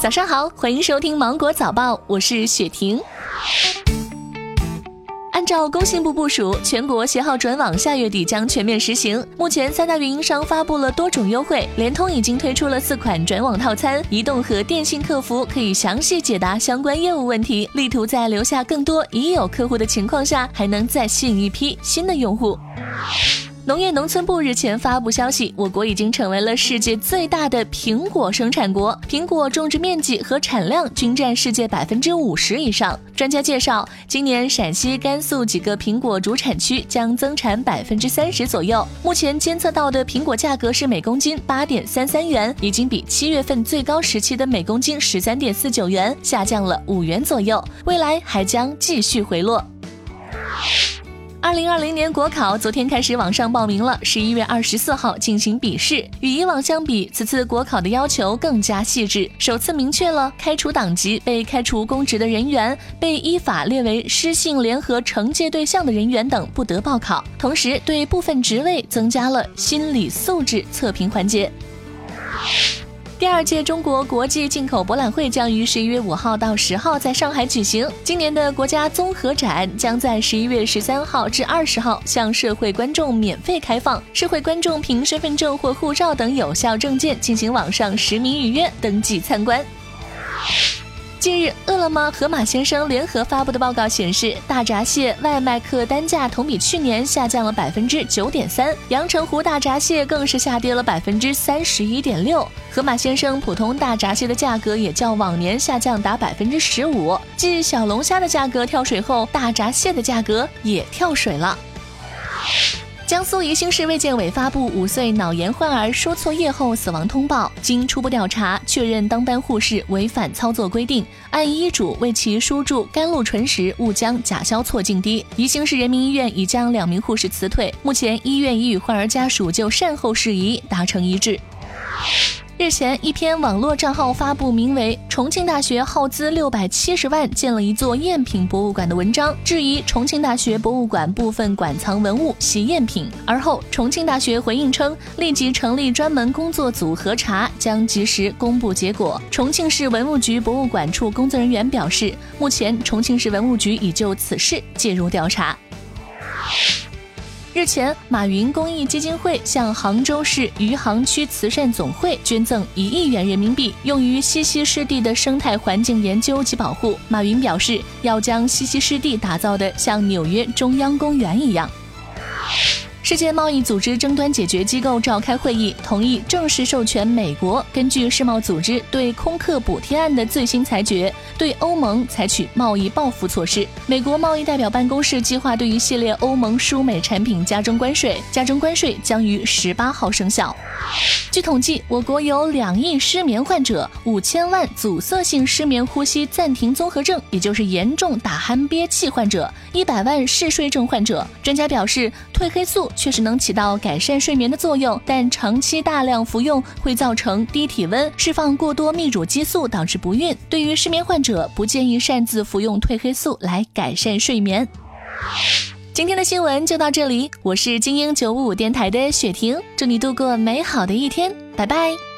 早上好，欢迎收听芒果早报，我是雪婷。按照工信部部署，全国携号转网下月底将全面实行。目前，三大运营商发布了多种优惠，联通已经推出了四款转网套餐，移动和电信客服可以详细解答相关业务问题，力图在留下更多已有客户的情况下，还能再吸引一批新的用户。农业农村部日前发布消息，我国已经成为了世界最大的苹果生产国，苹果种植面积和产量均占世界百分之五十以上。专家介绍，今年陕西、甘肃几个苹果主产区将增产百分之三十左右。目前监测到的苹果价格是每公斤八点三三元，已经比七月份最高时期的每公斤十三点四九元下降了五元左右，未来还将继续回落。二零二零年国考昨天开始网上报名了，十一月二十四号进行笔试。与以往相比，此次国考的要求更加细致，首次明确了开除党籍、被开除公职的人员、被依法列为失信联合惩戒对象的人员等不得报考。同时，对部分职位增加了心理素质测评环节。第二届中国国际进口博览会将于十一月五号到十号在上海举行。今年的国家综合展将在十一月十三号至二十号向社会观众免费开放，社会观众凭身份证或护照等有效证件进行网上实名预约登记参观。近日，饿了么、盒马鲜生联合发布的报告显示，大闸蟹外卖客单价同比去年下降了百分之九点三，阳澄湖大闸蟹更是下跌了百分之三十一点六。盒马鲜生普通大闸蟹的价格也较往年下降达百分之十五，继小龙虾的价格跳水后，大闸蟹的价格也跳水了。江苏宜兴市卫健委发布五岁脑炎患儿输错液后死亡通报，经初步调查确认，当班护士违反操作规定，按医嘱为其输注甘露醇时误将甲硝唑静滴。宜兴市人民医院已将两名护士辞退，目前医院已与患儿家属就善后事宜达成一致。日前，一篇网络账号发布名为“重庆大学耗资六百七十万建了一座赝品博物馆”的文章，质疑重庆大学博物馆部分馆藏文物系赝品。而后，重庆大学回应称，立即成立专门工作组核查，将及时公布结果。重庆市文物局博物馆处工作人员表示，目前重庆市文物局已就此事介入调查。日前，马云公益基金会向杭州市余杭区慈善总会捐赠一亿元人民币，用于西溪湿地的生态环境研究及保护。马云表示，要将西溪湿地打造的像纽约中央公园一样。世界贸易组织争端解决机构召开会议，同意正式授权美国根据世贸组织对空客补贴案的最新裁决，对欧盟采取贸易报复措施。美国贸易代表办公室计划对一系列欧盟输美产品加征关税，加征关税将于十八号生效。据统计，我国有两亿失眠患者，五千万阻塞性失眠呼吸暂停综合症，也就是严重打鼾憋气患者，一百万嗜睡症患者。专家表示，褪黑素确实能起到改善睡眠的作用，但长期大量服用会造成低体温、释放过多泌乳激素，导致不孕。对于失眠患者，不建议擅自服用褪黑素来改善睡眠。今天的新闻就到这里，我是精英九五五电台的雪婷，祝你度过美好的一天，拜拜。